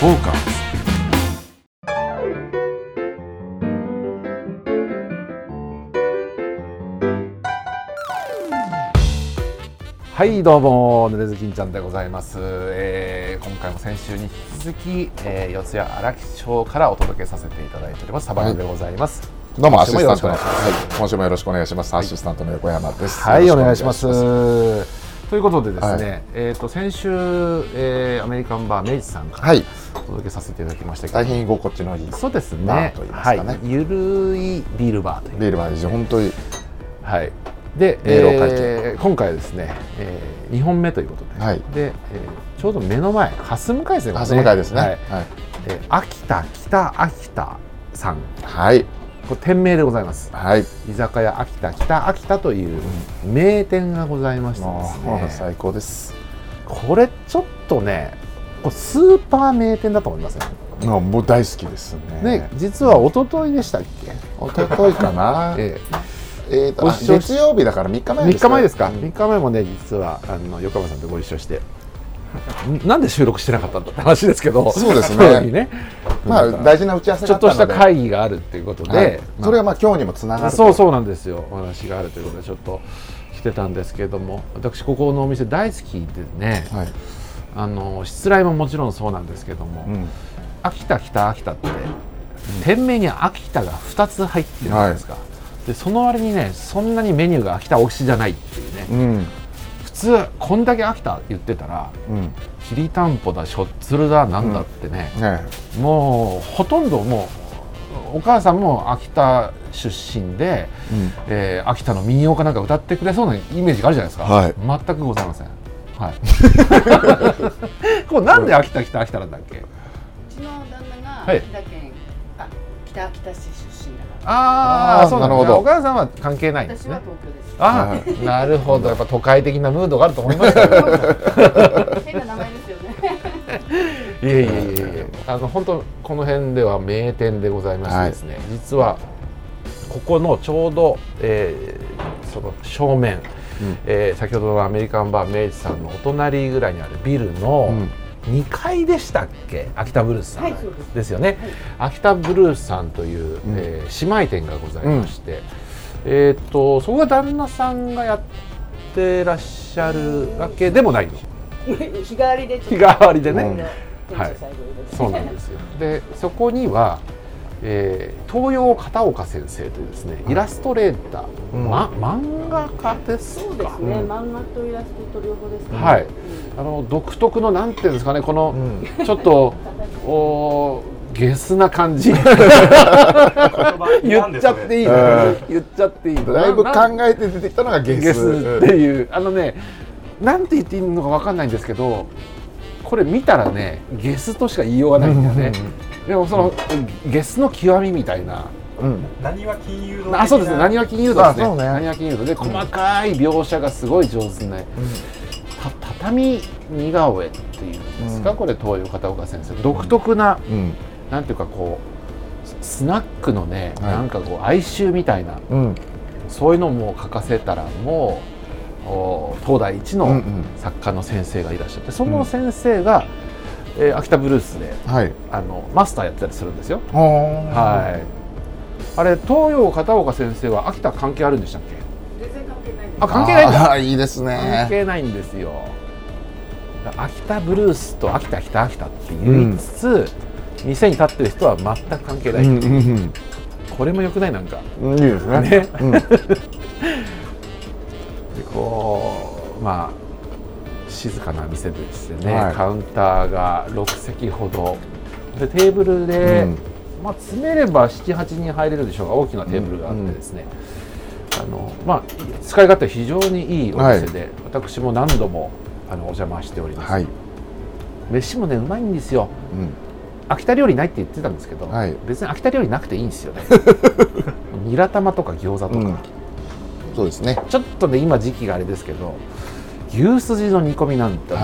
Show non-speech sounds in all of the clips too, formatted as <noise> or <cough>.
フォーカスはいどうもぬれずきんちゃんでございます、えー今回も先週に引き続き、えー、四谷荒木町からお届けさせていただいております。サバナでございます。どうもアシスタントの、今週もよろしくお願いします。はい、今週もよろしくお願いします。アシスタントの横山です。はい、お願いします。ということでですね、はい。えっ、と先週、えーアメリカンバー明治さんからはい、お届けさせていただきましたけど、大変居心地のいいそうですバねーと言いますはかね。い、ゆるいビールバーという、ビールは本当に。はい。で、えー今回はですね、えー、2本目ということで、はい。で、えーちょうど目の前、蓮向かいですね、蓮向かいですね。ははい。い、えー秋田北秋田さん、はい、これ店名でございます。はい、居酒屋秋田北秋田という名店がございましてもですうね、最高です。これちょっとねこれスーパー名店だと思いますよ。もうもう大好きですね。ね実は一昨日でしたっけ、一昨日かな。<laughs> ええ。ーと、月曜日だから三日え、3前です日前ですか、うん。3日前もね実はあの横山さんとご一緒して。んなんで収録してなかったんだって話ですけど。そうですね。<laughs> ね。まあ大事な打ち合わせちょっと。した会議があるっていうことで、はい。まあそれはまあ今日にもつながると。そうそうなんですよ。お話があるということでちょっと来てたんですけれども。私ここのお店大好きでね、はい。あの失礼ももちろんそうなんですけども、うん。秋田北秋田って、店名に秋田が2つ入ってるじゃないですか、でその割にねそんなにメニューが秋田推しじゃないっていうねうん。普通こんだけ秋田言ってたらうん。きりたんぽだしょっつるだなんだってね、ね。もうほとんどもうお母さんも秋田出身で、うん。えー秋田の民謡かなんか歌ってくれそうなイメージがあるじゃないですか、はい全くございませんはい。<laughs> これなんで秋田北秋田なんだっけ？うちの旦那がはい。秋田県、あ北秋田市出身だかああ、あーそうなるほど。お母さんは関係ないですね。私は。東京です。ああ、なるほど、やっぱ都会的なムードがあると思いましたよ。<laughs> 変な名前ですよね。<laughs> いえいえいえいえ、あの本当この辺では名店でございましてですね、実はここのちょうど、えーその正面、えー先ほどのアメリカンバー明治さんのお隣ぐらいにあるビルの2階でしたっけ、秋田ブルースさん、はいです。よね、秋田ブルースさんという、えー姉妹店がございまして、えーっとそこが旦那さんがやってらっしゃるわけでもないの。<laughs> 日替わりで日替わりでね。い。ろいろはいそうなんですよ。でそこには、えー東洋片岡先生というですねイラストレーター、うん。ま漫画家ですか。そうですね、うん漫画とイラストと両方ですね。はい。うん。あの独特のなんていうんですかねこの、うん。ちょっとおゲスな感じ。言っちゃっていいの、うん言っちゃっていいの？だいぶ考えて出てきたのがゲス。ゲスっていう。あのねなんて言っていいのかわかんないんですけどこれ見たらねゲスとしか言いようがないんだよね、でもそのゲスの極みみたいな。うん。何は金融のあそうですね。何は金融度ですね。何は金融度。で細かい描写がすごい上手ね、た畳似顔絵っていうんですか、うん。これ東洋片岡先生独特な、うん。なんていうかこうスナックのね、はい。なんかこう哀愁みたいなうん。そういうのも書かせたらもうお東大一の作家の先生がいらっしゃってその先生が、えー秋田ブルースではい。あのマスターやってたりするんですよ。ははい。あれ東洋片岡先生は秋田関係あるんでしたっけ？全然関係ないです。あ関係ない。あーいいです関ね。係ないんですよ。秋田ブルースと秋田北秋田って言いつつ、店に立ってる人は全く関係ない。うんうんこれも良くないなんか。うん。いいですね。ねうん。<laughs> でこうまあ静かな店でしてね、はい。カウンターが6席ほど。でテーブルで、うん。まあ、詰めれば78人入れるでしょうが大きなテーブルがあってですね、あのまあ、使い勝手非常にいいお店で、私も何度もあのお邪魔しております、はい。飯もねうまいんですよ。うん。秋田料理ないって言ってたんですけど、はい。別に秋田料理なくていいんですよね。<laughs> ニラ玉とか餃子とか、うん。そうですね。ちょっとね今時期があれですけど牛すじの煮込みなんてもう、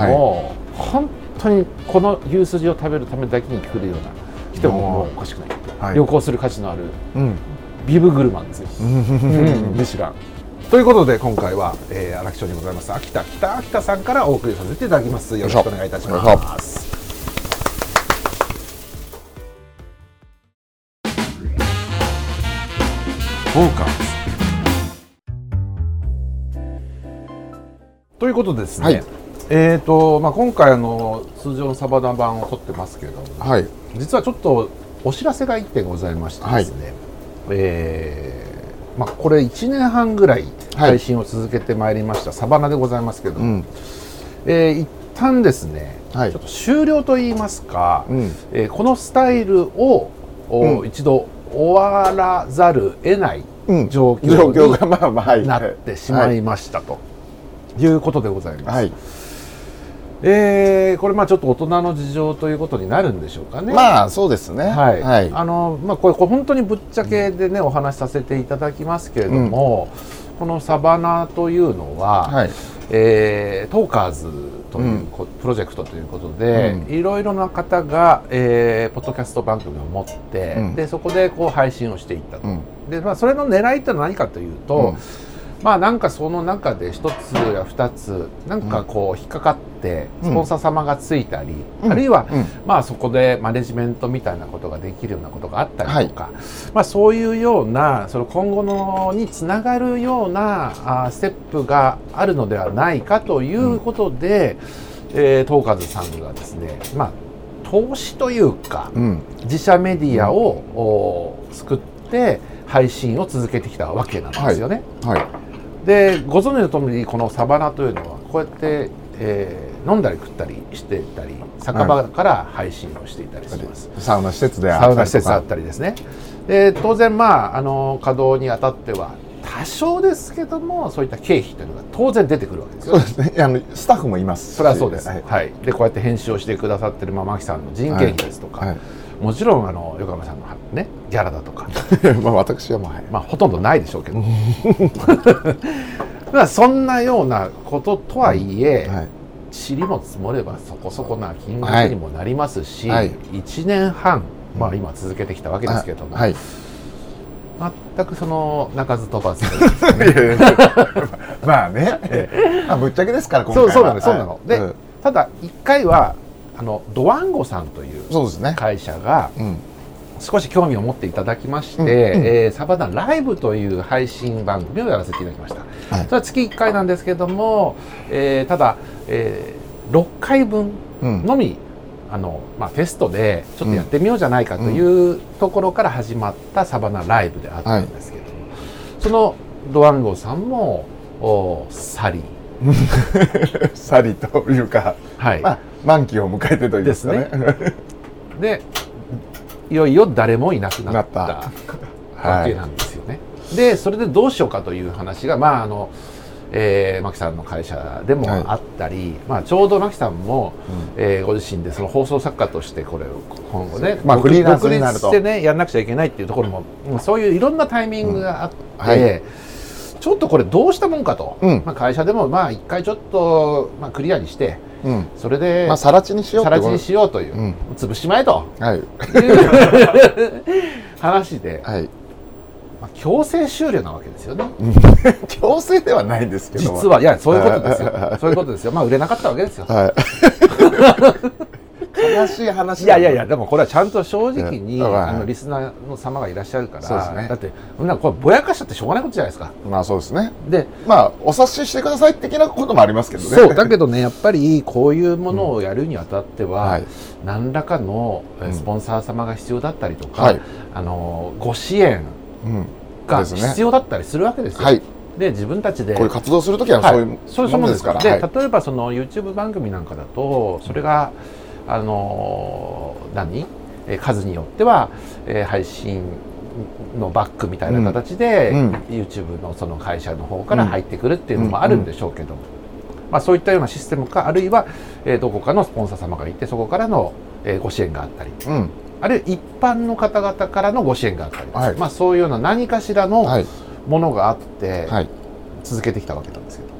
はい、本当にこの牛すじを食べるためだけに来るような人ももうおかしくない、はい、旅行する価値のある、うん、ビブグルマンです。よ、うん、ミシュラン。ということで今回は、えー、荒木町にございます。秋田北秋田さんからお送りさせていただきます。よろしくお願いいたします。フォーカスということでですね、はい。えーとまあ、今回あの通常のサバナ版を撮ってますけれどもはい。実はちょっとお知らせが1点ございましてですね、えーまあ、これ1年半ぐらい配信を続けてまいりました、サバナでございますけれども、うん。えー一旦ですね、はい。ちょっと終了といいますか、うん。えーこのスタイルを、おうん。一度終わらざる得ないうん。状況になってしまいましたということでございます。はい。えーこれまあちょっと大人の事情ということになるんでしょうかね。まあそうですね。はい、はい。あのまあこれ本当にぶっちゃけでねお話しさせていただきますけれども、このサバナというのは、はい。えートーカーズというこ、プロジェクトということで、うん。いろいろな方が、えーポッドキャスト番組を持って、うん。でそこでこう配信をしていったと。うん。でまあ、それの狙いってのは何かというと、うんまあなんかその中で一つや二つなんかこう引っかかってうん。スポンサー様がついたり、うん。あるいは、うん。まあそこでマネジメントみたいなことができるようなことがあったりとか、まあそういうようなその今後のにつながるようなあーステップがあるのではないかということで、えートーカーズさんがですねまあ投資というか、うん。自社メディアを、お作って配信を続けてきたわけなんですよね。はいでご存知の通りこのサバナというのはこうやって、えー飲んだり食ったりしてたり酒場から配信をしていたりします。サウナ施設であサウったりとかナ施設あったりですね。で当然まああの稼働にあたっては多少ですけどもそういった経費というのが当然出てくるわけですよそう。ですねあのスタッフもいますしそれはそうです。ははいい。でこうやって編集をしてくださってるまあマキさんの人件費ですとか、はいもちろんあの横山さんのねギャラだとか。<laughs> まあ私はもうはい。まあ、ほとんどないでしょうけど。<laughs> まあそんなようなこととはいえ、はい。塵も積もればそこそこな金額にもなりますし、はい。1年半、まあ、今続けてきたわけですけども、はい。全くその鳴かず飛ばずまあね、まあぶっちゃけですから今回は。そうそうなのそうなの、で、ただ1回はあのドワンゴさんというそうですね。会社がうん少し興味を持っていただきまして、うんうん。えーサバナライブという配信番組をやらせていただきました。はい。それは月1回なんですけども、えーただ、えー6回分うん。のみ、あのまあ、テストでちょっとやってみようじゃないかというところから始まったサバナライブであったんですけども、そのドワンゴさんもお去り、サリ <laughs> というかはい。まあ満期を迎えてというかね。で <laughs> いよいよ誰もいなくなった。た。わけなんですよね。でそれでどうしようかという話がまああの、えー、牧さんの会社でもはい。あったり、まあ、ちょうど牧さんも、うん。えーご自身でその放送作家としてこれを今後ね、独まあフリーランスになると。独立してねやらなくちゃいけないっていうところもうん。そういういろんなタイミングがあって、うんはい。ちょっとこれどうしたもんかと、うん。まあ、会社でもまあ一回ちょっと、まあ、クリアにしてうん。それでまあさら地にしようさら地にしようという、うん。潰しまえと。はい。<laughs> 話で、はい。まあ、強制終了なわけですよね。<laughs> 強制ではないんですけど実はいやそういうことですよ。はいそういうことですよ。まあ売れなかったわけですよ。はい悲しい話いやいやいやでもこれはちゃんと正直に、あのリスナーの様がいらっしゃるからそうですね。だってそんなこれぼやかしちゃってしょうがないことじゃないですか。まあそうですね。でまあお察ししてください的なこともありますけどね。そうだけどねやっぱりこういうものをやるにあたっては、はい。何らかのスポンサー様が必要だったりとか、はい。あのご支援うん。が必要だったりするわけですよ。はい。で自分たちで。こういう活動するときははい。そういうものですから、はい。で例えばその YouTube 番組なんかだとそれがあのー何？えー数によっては、えー配信のバックみたいな形で、うん。うん YouTube のその会社の方から入ってくるっていうのもあるんでしょうけども、まあ、そういったようなシステムかあるいは、えーどこかのスポンサー様がいてそこからの、えーご支援があったり。うん。あるいは一般の方々からのご支援があったりはい。まあ、そういうような何かしらのはい。ものがあって、はい。続けてきたわけなんですけど、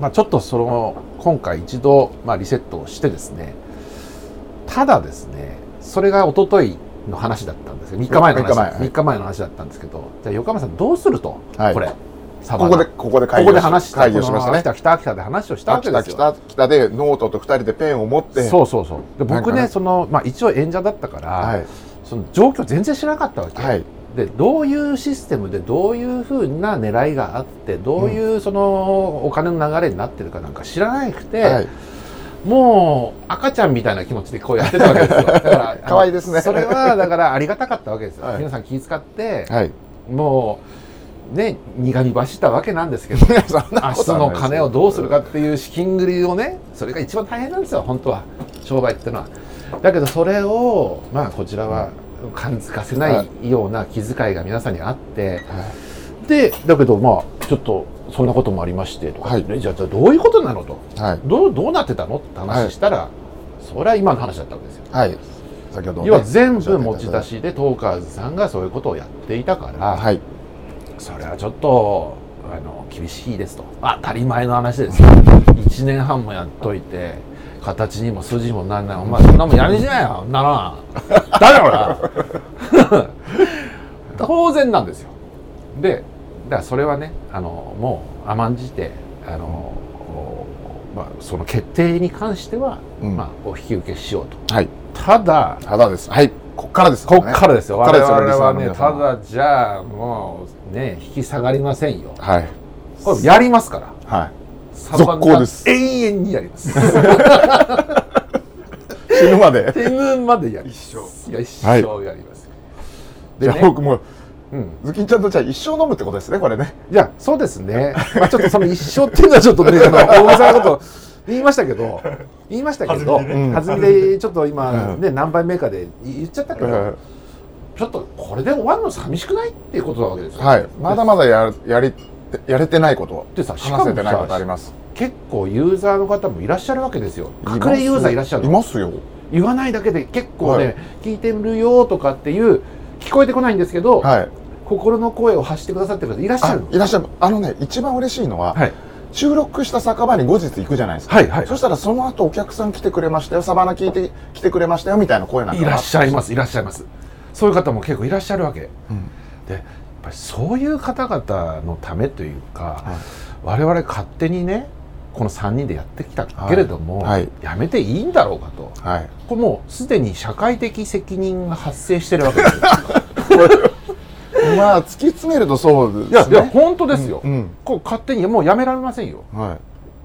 まあ、ちょっとその今回一度、まあ、リセットをしてですねただですねそれが一昨日の話だったんですよ3日前の話三日前はい。3日前の話だったんですけどじゃあ横山さんどうすると、はい。これここでここでこ会議をこで話しましたね。北北北で話をしたわけですよ。北北でノートと二人でペンを持って。そうそうそう。で僕ねね。その、まあ、一応演者だったから、はい。その状況全然知らなかったわけ、はい。でどういうシステムでどういうふうな狙いがあってどういうそのお金の流れになってるかなんか知らなくて、はいもう赤ちゃんみたいな気持ちでこうやってたわけですよ。<laughs> だから可愛いですね。それはだからありがたかったわけですよ、はい。皆さん気遣って、はい。もうね苦み走ったわけなんですけど <laughs> 明日の金をどうするかっていう資金繰りをねそれが一番大変なんですよ本当は。商売っていうのは。だけどそれをまあこちらは感づかせないような気遣いが皆さんにあってでだけどまあちょっとそんなこともありましてとか、はい。ねじゃあじゃあどういうことなのと。はい。どうどうなってたのって話したら、それは今の話だったわけですよ。はい。先ほどね。要は全部お持ち出っしでトーカーズさんがそういうことをやっていたから、はい。それはちょっとあの厳しいですと。当たり前の話です。<laughs> よ1年半もやっといて形にも筋にもなんない。お前そんなもんやりじゃよ。そん。なの誰だこれ <laughs> <laughs> 当然なんですよ。でだからそれはねあのもう甘んじてあの、まあ、その決定に関しては、うん。まあ、お引き受けしようと。はい。ただただです。はい。こっからですこっからですよ。こっからですよ我々はね、ただじゃあ、もうね、引き下がりませんよ。はい。これやりますから。はい。続行です。永遠にやります。<laughs> 死ぬまで。<laughs> 死ぬまでやります。いや、一生はいやります。じゃあね僕もうん。ズキンちゃんとじゃあ一生飲むってことですねこれね。じゃあ、そうですね。まあちょっとその一生っていうのはちょっとね、あの、大げさなこと言いましたけど、言いましたけど、ん弾みでちょっと今うん。ね、何杯目かで言っちゃったけど、ちょっとこれで終わるの寂しくないっていうことなわけですよ。はい。まだまだややりやれてないこと。でさしかもさ話せてないことあります。結構ユーザーの方もいらっしゃるわけですよ。隠れユーザーいらっしゃるの。いますよ。言わないだけで結構ね、はい。聞いてるよとかっていう聞こえてこないんですけど、はい。心の声を発してくださってる方いらっしゃあるの？いらっしゃる。あのね一番嬉しいのは、はい。収録した酒場に後日行くじゃないですか、はいはいそしたらその後お客さん来てくれましたよ。サバナ聞いて来てくれましたよみたいな声なんか。いらっしゃいますいらっしゃいます。そういう方も結構いらっしゃるわけ。うん。でやっぱりそういう方々のためというか、我々勝手にねこの3人でやってきたけれども、はい。はい。やめていいんだろうかと。はい。これもうすでに社会的責任が発生してるわけです。よ <laughs> まあ突き詰めるとそうですね。いやいや本当ですよ、うんこう勝手にもうやめられませんよ。は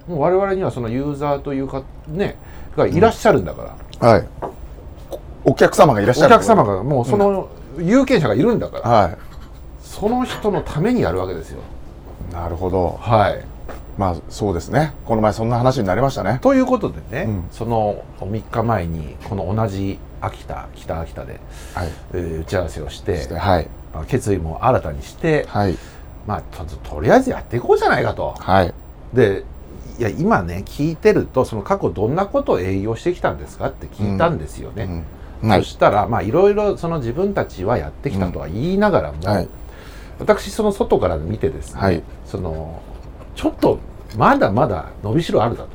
もう我々にはそのユーザーというかねがいらっしゃるんだから、いはい。お客様がいらっしゃるお客様がもうその有権者がいるんだから、はその人のためにやるわけですよ。いなるほど。はいまあそうですね。この前そんな話になりましたね。ということでね、うん。その3日前にこの同じ秋田北秋田で、はい。えー打ち合わせをしてしてはい。まあ、決意も新たにして、はい。まあととりあえずやっていこうじゃないかと。はい。でいや今ね聞いてるとその過去どんなことを営業してきたんですかって聞いたんですよね。うん。はい。そしたらまあいろいろその自分たちはやってきたとは言いながらも、はい。私その外から見てですね、はい。そのちょっとまだまだ伸びしろあるだと。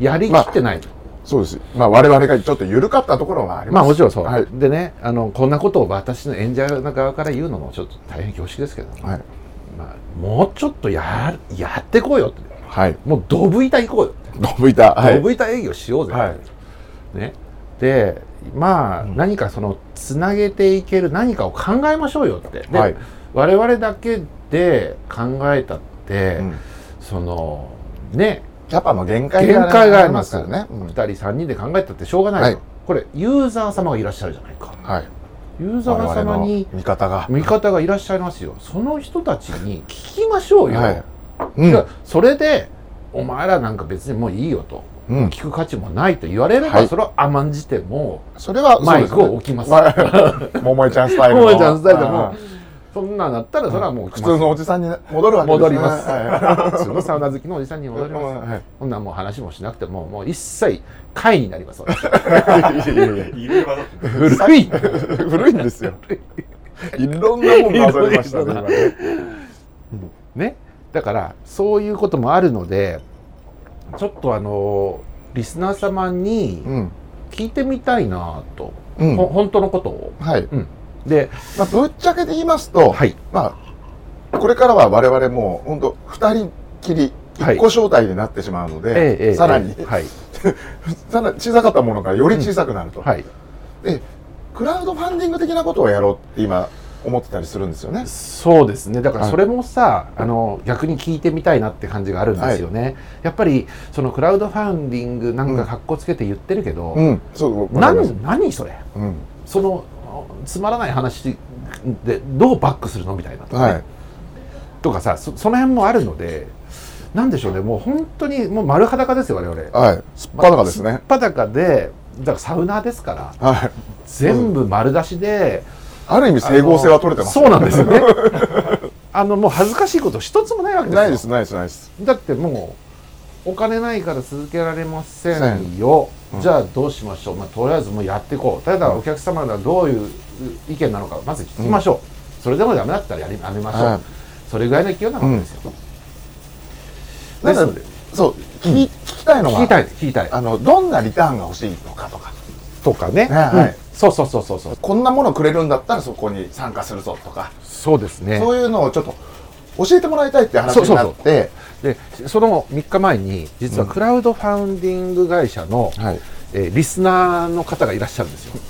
やりきってないと。そうです。まあ我々がちょっと緩かったところがあります。まあもちろんそう、はい。でねあのこんなことを私の演者の側から言うのもちょっと大変恐縮ですけど、はい。まあ、もうちょっとややってこうよって。はい。もうドブ板行こうよ。ドブ板はい。ドブ板営業しようぜ、はい。ね、でまあ、何かそのつなげていける何かを考えましょうよって。で、はい。我々だけで考えたって、うんそのね。キャパの限界限界がありますからね、うん。2人3人で考えたってしょうがないと、はい。これユーザー様がいらっしゃるじゃないか。はい。ユーザー様に味方が。味方がいらっしゃいますよ。その人たちに聞きましょうよ、はい。うん。それでお前らなんか別にもういいよと、うん。聞く価値もないと言われれば、はい。それは甘んじてもそれはマイクを置きます。桃井ちゃんスタイルの。もえちゃんスタイルでもはいそんなんだったらそれはもう普通のおじさんに戻るわけですね。戻ります、は普通のサウナ好きのおじさんに戻ります、い。はい。そんなんもう話もしなくてももう一切会になります古い古いんですよいろんなもんが混ざりましたねねねだからそういうこともあるのでちょっとあのリスナー様にうん聞いてみたいなと、うんほ本当のことを、はいうん、でまあぶっちゃけて言いますとはい。まあこれからは我々もう本当二人きりはい。一個招待になってしまうのええええでさらにええはい。さらに <laughs> 小さかったものがより小さくなると。はい。でクラウドファンディング的なことをやろうって今思ってたりするんですよね。そうですね。だからそれもさ、あの逆に聞いてみたいなって感じがあるんですよね、やっぱりそのクラウドファンディングなんかかっこつけて言ってるけど、うん、そう、わかります。何何それ？うん、そのつまらない話でどうバックするのみたいなとか,、ね。はい。とかさそその辺もあるのでなんでしょうね。もう本当にもう丸裸ですよ我々。はい、すっぱだかですね。すっぱだかでだからサウナーですからはい、全部丸出しで、ある意味整合性は取れてます。そうなんですよね。<laughs> あのもう恥ずかしいこと一つもないわけですよ。ないです、ないです、ないです。だってもうお金ないから続けられませんよ、じゃあどうしましょう、まあ、とりあえずもうやっていこう。ただお客様がどういう意見なのかまず聞きましょう、それでもダメだったらやりやめましょう、はいそれぐらいの勢いなわけですよ、なん。かですので。そう、聞き、聞きたいのは。聞きたい聞きたい。あの、どんなリターンが欲しいのかとか。とかね、ねはい。うん。そうそうそうそうそう。こんなものくれるんだったら、そこに参加するぞとか。そうですね。そういうのをちょっと。教えてもらいたいって話になって。でその3日前に実はクラウドファウンディング会社の、はい。えーリスナーの方がいらっしゃるんですよ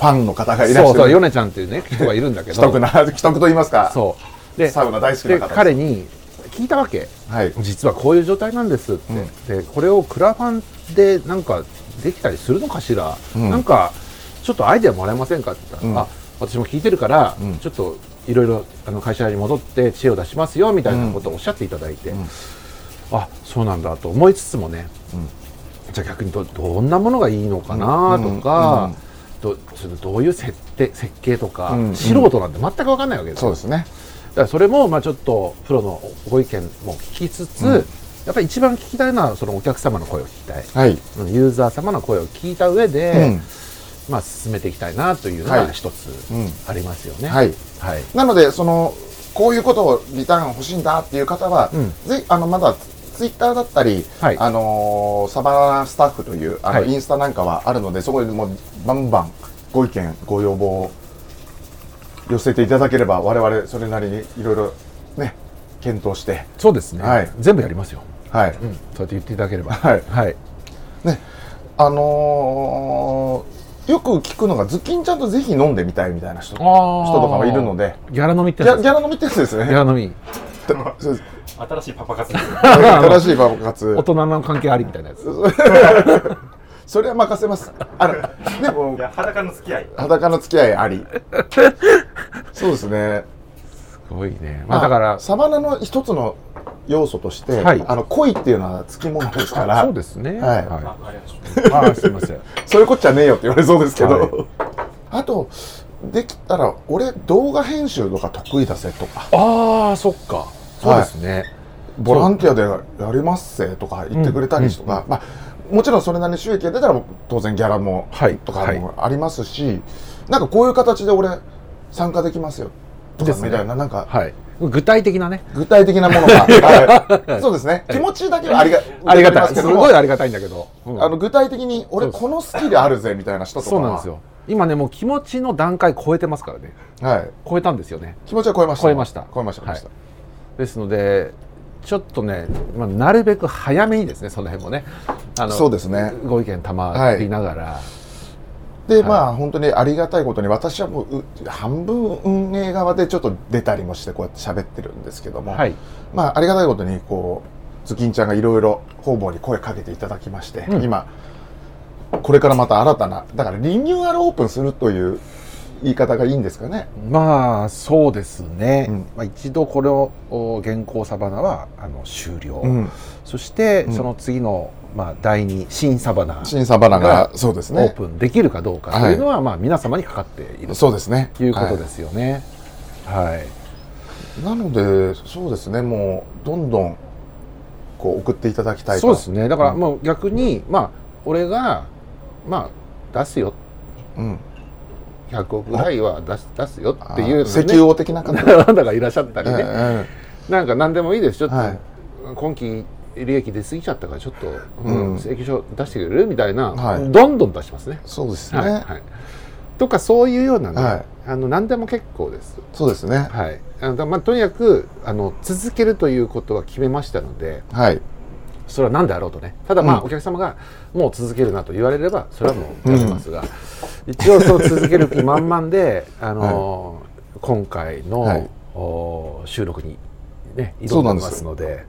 ファンの方がいらっしゃる。そうそうヨネちゃんっていうね人がいるんだけど。<laughs> 既得な、既得と言いますか。そう。でサウナ大好きなで方彼に聞いたわけ。はい。実はこういう状態なんですって、でこれをクラファンでなんかできたりするのかしら、うん。なんかちょっとアイデアもらえませんかって言ったら、うん。あ私も聞いてるから、うん。ちょっといろいろあの会社に戻って知恵を出しますよみたいなことをおっしゃっていただいて、ん。あそうなんだと思いつつもね、じゃあ逆にどどんなものがいいのかなとか、どそのどういう設定設計とか、うん素人なんて全く分かんないわけですよそうですね。だからそれもまあちょっとプロのご意見も聞きつつ、うんやっぱり一番聞きたいのはそのお客様の声を聞きたいはい。うんユーザー様の声を聞いた上で、うんまあ進めていきたいなというのはいが一つうんありますよね。はい。はいなので、その、こういうことをリターン欲しいんだっていう方は、うんぜひ、あの、まだ、ツイッターだったり、はい。あのーサバナスタッフという、あの、はい。インスタなんかはあるので、そこにもう、バンバン、ご意見、ご要望を寄せていただければ、我々、それなりにいろいろ、ね、検討して、そうですね、はい。全部やりますよ、はい。うん、そうやって言っていただければ。はい。はい、ね、あのーよく聞くのが、ズッキンちゃんとぜひ飲んでみたいみたいな人人人とかはいるので、ギャラ飲みってやつですギャラ飲みってやつですね。ギャラ飲み <laughs> 新しいパパ活。<laughs> 新しいパパ活大。人の関係ありみたいなやつ <laughs> それは任せます。あの、でもい、や、裸の付き合い。裸の付き合いあり。そうですね。すごいね、まあ、だからサバナの一つの要素として、はいあの恋っていうのはつきものですから、そうですねはいあ、ありがとうござい。あすいませんそういうこっちゃねえよって言われそうですけど、はいあとできたら俺動画編集とか得意だぜとかああそっかそうですね、ボランティアでやりますせとか言ってくれたりとか、まあ、もちろんそれなりに収益が出たら当然ギャラもはい。とかもありますし、なんかこういう形で俺参加できますよとかみたいな、なんかはい。具体的なね。具体的なものが、<laughs> はい。そうですね。気持ちだけはありがありがたい。すごいありがたいんだけど、うん。あの具体的に俺このスキルあるぜみたいな人とかは。そうなんですよ。今ねもう気持ちの段階超えてますからね。はい。超えたんですよね。気持ちは超えました。超えました。超えました超えました、ですのでちょっとね、まあ、なるべく早めにですねその辺もねあのそうですね。ご意見賜りながら、で、まあ本当にありがたいことに私はもうう半分運営側でちょっと出たりもしてこうやって喋ってるんですけども、はい。まあありがたいことにこうズキンちゃんがいろいろ方々に声かけていただきまして、うん。今これからまた新たなだからリニューアルオープンするという言い方がいいんですかね。まあそうですね、うん。まあ、一度これをお原稿サバナはあの終了、うん、そしてうん。その次の、まあ、第二新サバナ新サバナがそうですオーね。プンできるかどうか。というのは、まあ、皆様にかかっている。そうですね。ということですよね。はい、はい。なのでそうですね。もうどんどんこう送っていただきたいと。そうですね。だからうん。もう逆に、まあ俺がまあ出すよ。うん。100億ぐらいは出す出すよあっていうの石ね油王的な方。がいらっしゃったりね、えなんか何でもいいですちょっと、はい今期利益出過ぎちゃったからちょっと、ううんん、請求書出してくれるみたいな、はいどんどん出しますね。えそうですね。はいはい、とかそういうようなね、はいあの何でも結構です。そうですね。はい、あのまあ、とにかくあの続けるということは決めましたのではい。それは何であろうとね。ただまあ、うん。お客様がもう続けるなと言われればそれはもうやりますが、一応そう続ける気満々で <laughs> あの、今回の、はい。お収録にね挑でそうんなんですますので。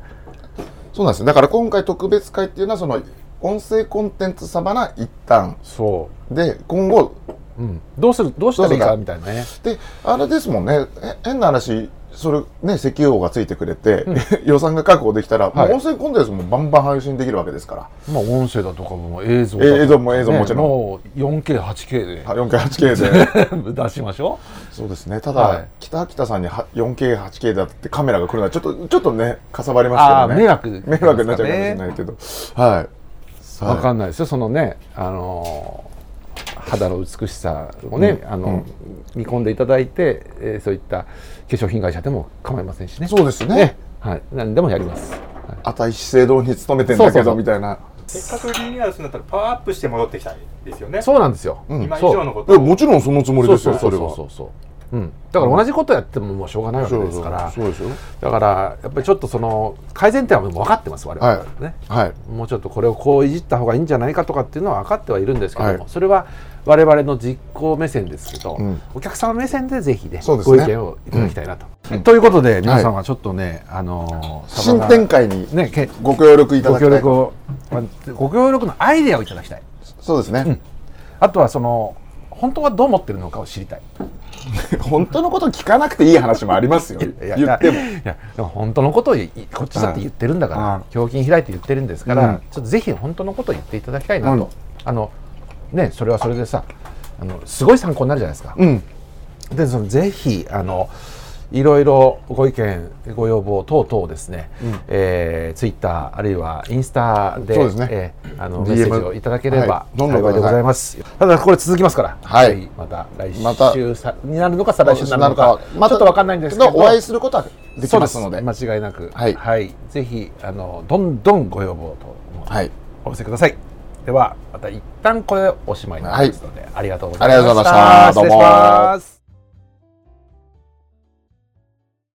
そうなんですよ。だから今回特別会っていうのはその音声コンテンツサバナ一旦そで今後う、うん、どうするどうしたらいいか。みたいなね。であれですもんね。え変な話それね石油王がついてくれて、<laughs> 予算が確保できたら、はい。もう音声コンテンツもバンバン配信できるわけですから。まあ音声だとかも映像映像も映像ももちろん。もう 4K8K で。4K8K で。出しましょそうですね。ただ、はい。北北さんには 4K8K だってカメラが来るのはちょっとちょっとねかさばりうますけどね。迷惑。迷惑になっちゃうかもしれないけど、はい。わかんないですよ。そのねあのー肌の美しさをね、あの見込んでいただいて、えーそういった化粧品会社でも構いませんしね。そうですね。はい。何でもやります、はい。あたい資生堂に勤めてんだけそうそうそう。どみたいな。せっかくリニューアルするんだったらパワーアップして戻ってきたいですよね。そうなんですよ、うん。今以上のこともちろんそのつもりですよそうそそうそう。れは。そうそううん、だから同じことやってももうしょうがないわけですから。そうですよ。だからやっぱりちょっとその改善点はもう分かってます我々はね、はい。もうちょっとこれをこういじった方がいいんじゃないかとかっていうのは分かってはいるんですけども、はい。それは我々の実行目線ですけど、うん。お客様目線でぜひねね。ご意見をいただきたいなと。ということで皆さんはちょっとね、あのー新展開にねけご協力いたごだきたい。協力をまあご協力のアイデアをいただきたい。そうですね、あとはその本当はどう思ってるのかを知りたい。<laughs> 本当のこと聞かなくていい話もありますよ。いや言っても。いやでも本当のことをいこっちだって言ってるんだから、うん胸筋開いて言ってるんですから、うん。ちょっとぜひ本当のことを言っていただきたいなと、うん。あのねそれはそれでさあのすごい参考になるじゃないですか、うん。でそのぜひあのいろいろご意見ご要望等々ですね、えー、ツイッターあるいはインスタでそうですね。えーあの DM メッセージをいただければ幸いでございます、ただこれ続きますから、はい。また来また。週さになるのか再来週になるのか。またちょっとわかんないんですけど。お会いすることはできますので。そうです。間違いなく。はい。ぜひあのどんどんご要望とはい。お寄せください。ではまた一旦これでおしまいになりますので、ありがとうございありがとうございました。失礼しどうも。ます